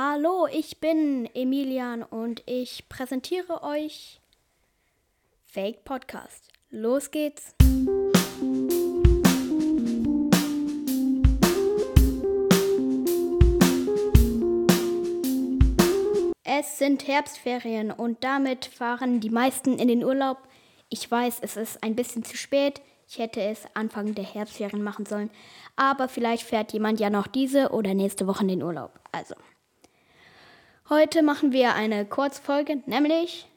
Hallo, ich bin Emilian und ich präsentiere euch Fake Podcast. Los geht's! Es sind Herbstferien und damit fahren die meisten in den Urlaub. Ich weiß, es ist ein bisschen zu spät. Ich hätte es Anfang der Herbstferien machen sollen. Aber vielleicht fährt jemand ja noch diese oder nächste Woche in den Urlaub. Also, heute machen wir eine Kurzfolge, nämlich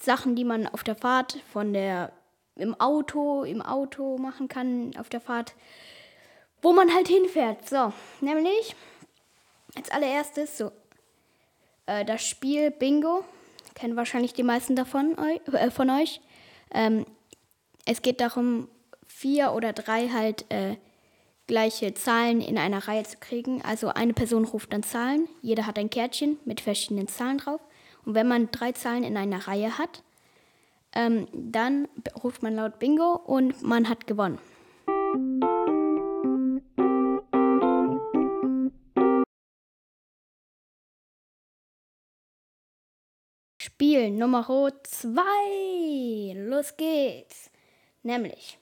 Sachen, die man auf der Fahrt von der im Auto, im Auto machen kann, auf der Fahrt, wo man halt hinfährt. So, nämlich als allererstes so äh, das Spiel Bingo. Kennen wahrscheinlich die meisten davon äh, von euch. Ähm, es geht darum, vier oder drei halt äh, gleiche Zahlen in einer Reihe zu kriegen. Also eine Person ruft dann Zahlen, jeder hat ein Kärtchen mit verschiedenen Zahlen drauf. Und wenn man drei Zahlen in einer Reihe hat, ähm, dann ruft man laut Bingo und man hat gewonnen. Spiel Nummer 2. Los geht's. Nämlich,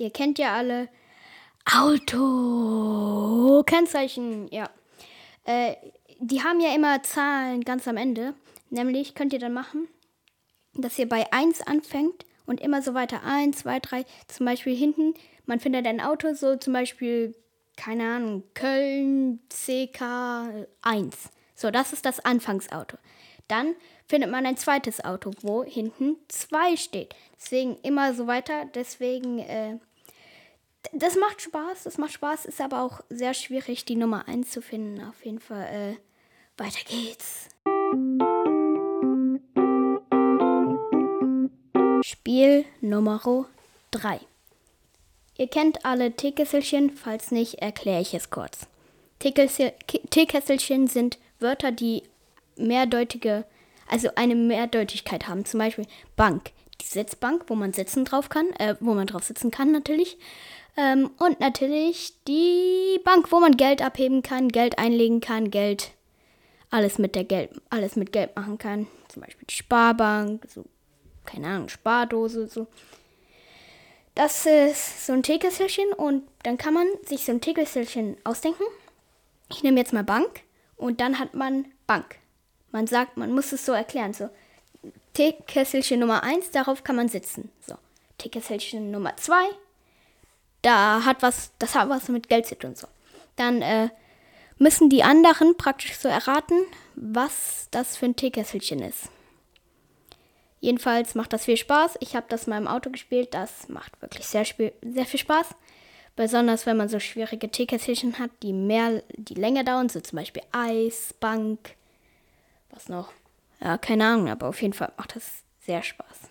ihr kennt ja alle Auto. Kennzeichen, ja. Äh, die haben ja immer Zahlen ganz am Ende. Nämlich könnt ihr dann machen, dass ihr bei 1 anfängt und immer so weiter. 1, 2, 3. Zum Beispiel hinten, man findet ein Auto, so zum Beispiel, keine Ahnung, Köln CK 1. So, das ist das Anfangsauto. Dann findet man ein zweites Auto, wo hinten 2 steht. Deswegen immer so weiter. Deswegen, äh, das macht Spaß. Das macht Spaß, ist aber auch sehr schwierig, die Nummer 1 zu finden. Auf jeden Fall, äh, weiter geht's. Spiel Nummer 3. Ihr kennt alle Teekesselchen, falls nicht, erkläre ich es kurz. Teekesselchen sind Wörter, die mehrdeutige, also eine Mehrdeutigkeit haben. Zum Beispiel Bank, die Sitzbank, wo man sitzen drauf kann, äh, wo man drauf sitzen kann natürlich. Ähm, und natürlich die Bank, wo man Geld abheben kann, Geld einlegen kann, Geld, alles mit der Geld, alles mit Geld machen kann. Zum Beispiel die Sparbank, so, keine Ahnung, Spardose, so. Das ist so ein Teekesselchen und dann kann man sich so ein Teekesselchen ausdenken. Ich nehme jetzt mal Bank und dann hat man Bank. Man sagt, man muss es so erklären. So, Teekesselchen Nummer 1, darauf kann man sitzen. So, Teekesselchen Nummer 2, da hat was, das hat was mit Geld zu tun. So. Dann äh, müssen die anderen praktisch so erraten, was das für ein Teekesselchen ist. Jedenfalls macht das viel Spaß. Ich habe das mal im Auto gespielt. Das macht wirklich sehr, sehr viel Spaß. Besonders wenn man so schwierige Teekesselchen hat, die mehr, die länger dauern, so zum Beispiel Eis, Bank, was noch? Ja, keine Ahnung, aber auf jeden Fall macht das sehr Spaß.